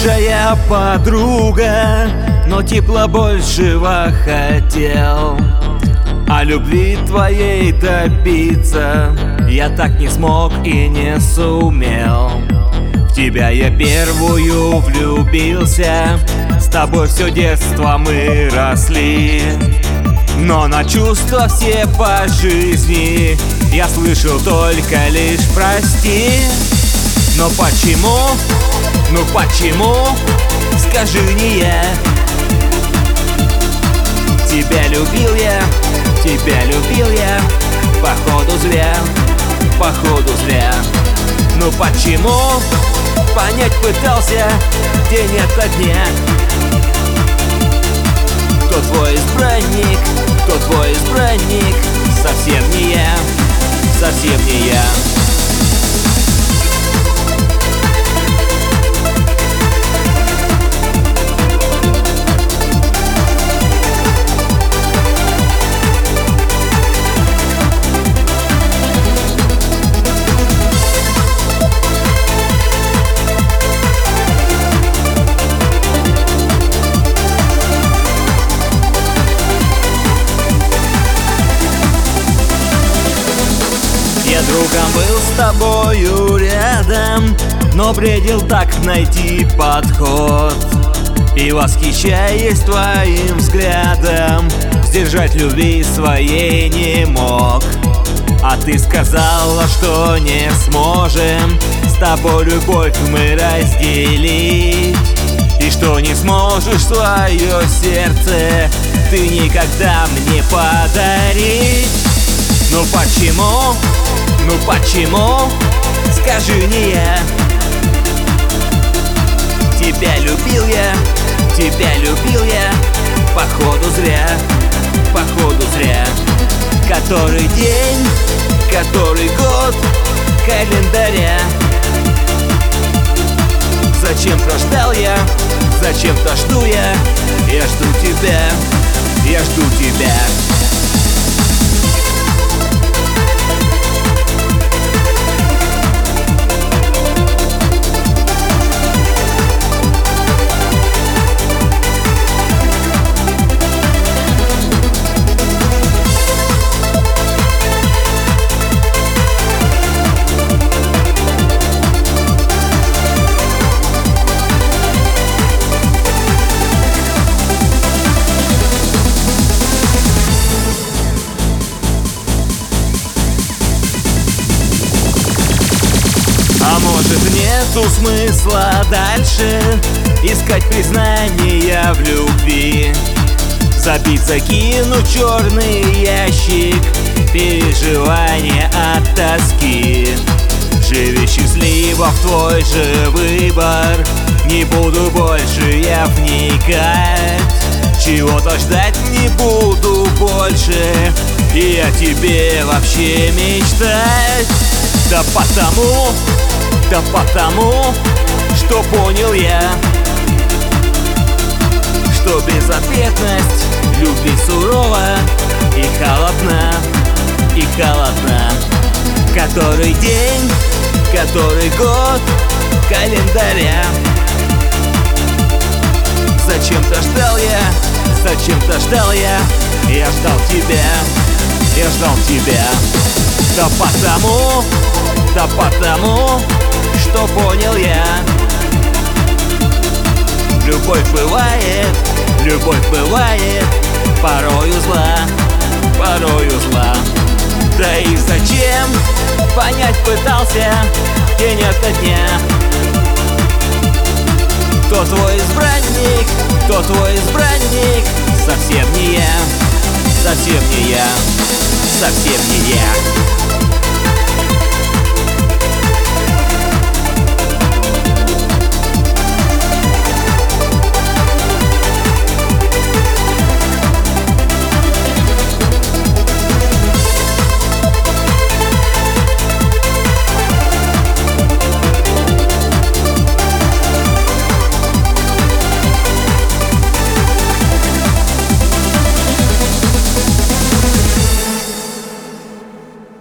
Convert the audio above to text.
лучшая подруга Но тепло большего хотел. О любви твоей добиться Я так не смог и не сумел. В тебя я первую влюбился С тобой все детство мы росли. Но на чувства все по жизни Я слышал только лишь прости Но почему, ну почему, скажи не я Тебя любил я, тебя любил я. Походу зря, походу зря. Ну почему, понять пытался день ото дня. Кто твой избранник, другом был с тобою рядом Но бредил так найти подход. И восхищаясь твоим взглядом Сдержать любви своей не мог. А ты сказала, что не сможем С тобой любовь мы разделить. И что не сможешь свое сердце Ты никогда мне подарить. Ну почему, ну почему, скажи не я Тебя любил я, тебя любил я. Походу зря, походу зря. Который день, который год календаря. Зачем-то ждал я, зачем-то жду я? Я жду тебя, я жду тебя нету смысла дальше. Искать признания в любви. Забиться, кинуть черный ящик. Переживания от тоски. Живи счастливо в твой же выбор. Не буду больше я вникать. Чего-то ждать не буду больше. И о тебе вообще мечтать. Да потому, да потому, что понял я Что безответность любви сурова И холодна, и холодна Который день, который год календаря. Зачем-то ждал я, зачем-то ждал я Я ждал тебя, я ждал тебя. Да потому, да потому, что понял я. Любовь бывает, любовь бывает Порою зла, порою зла. Да и зачем, понять пытался День ото дня. Кто твой избранник, кто твой избранник Совсем не я, совсем не я, совсем не я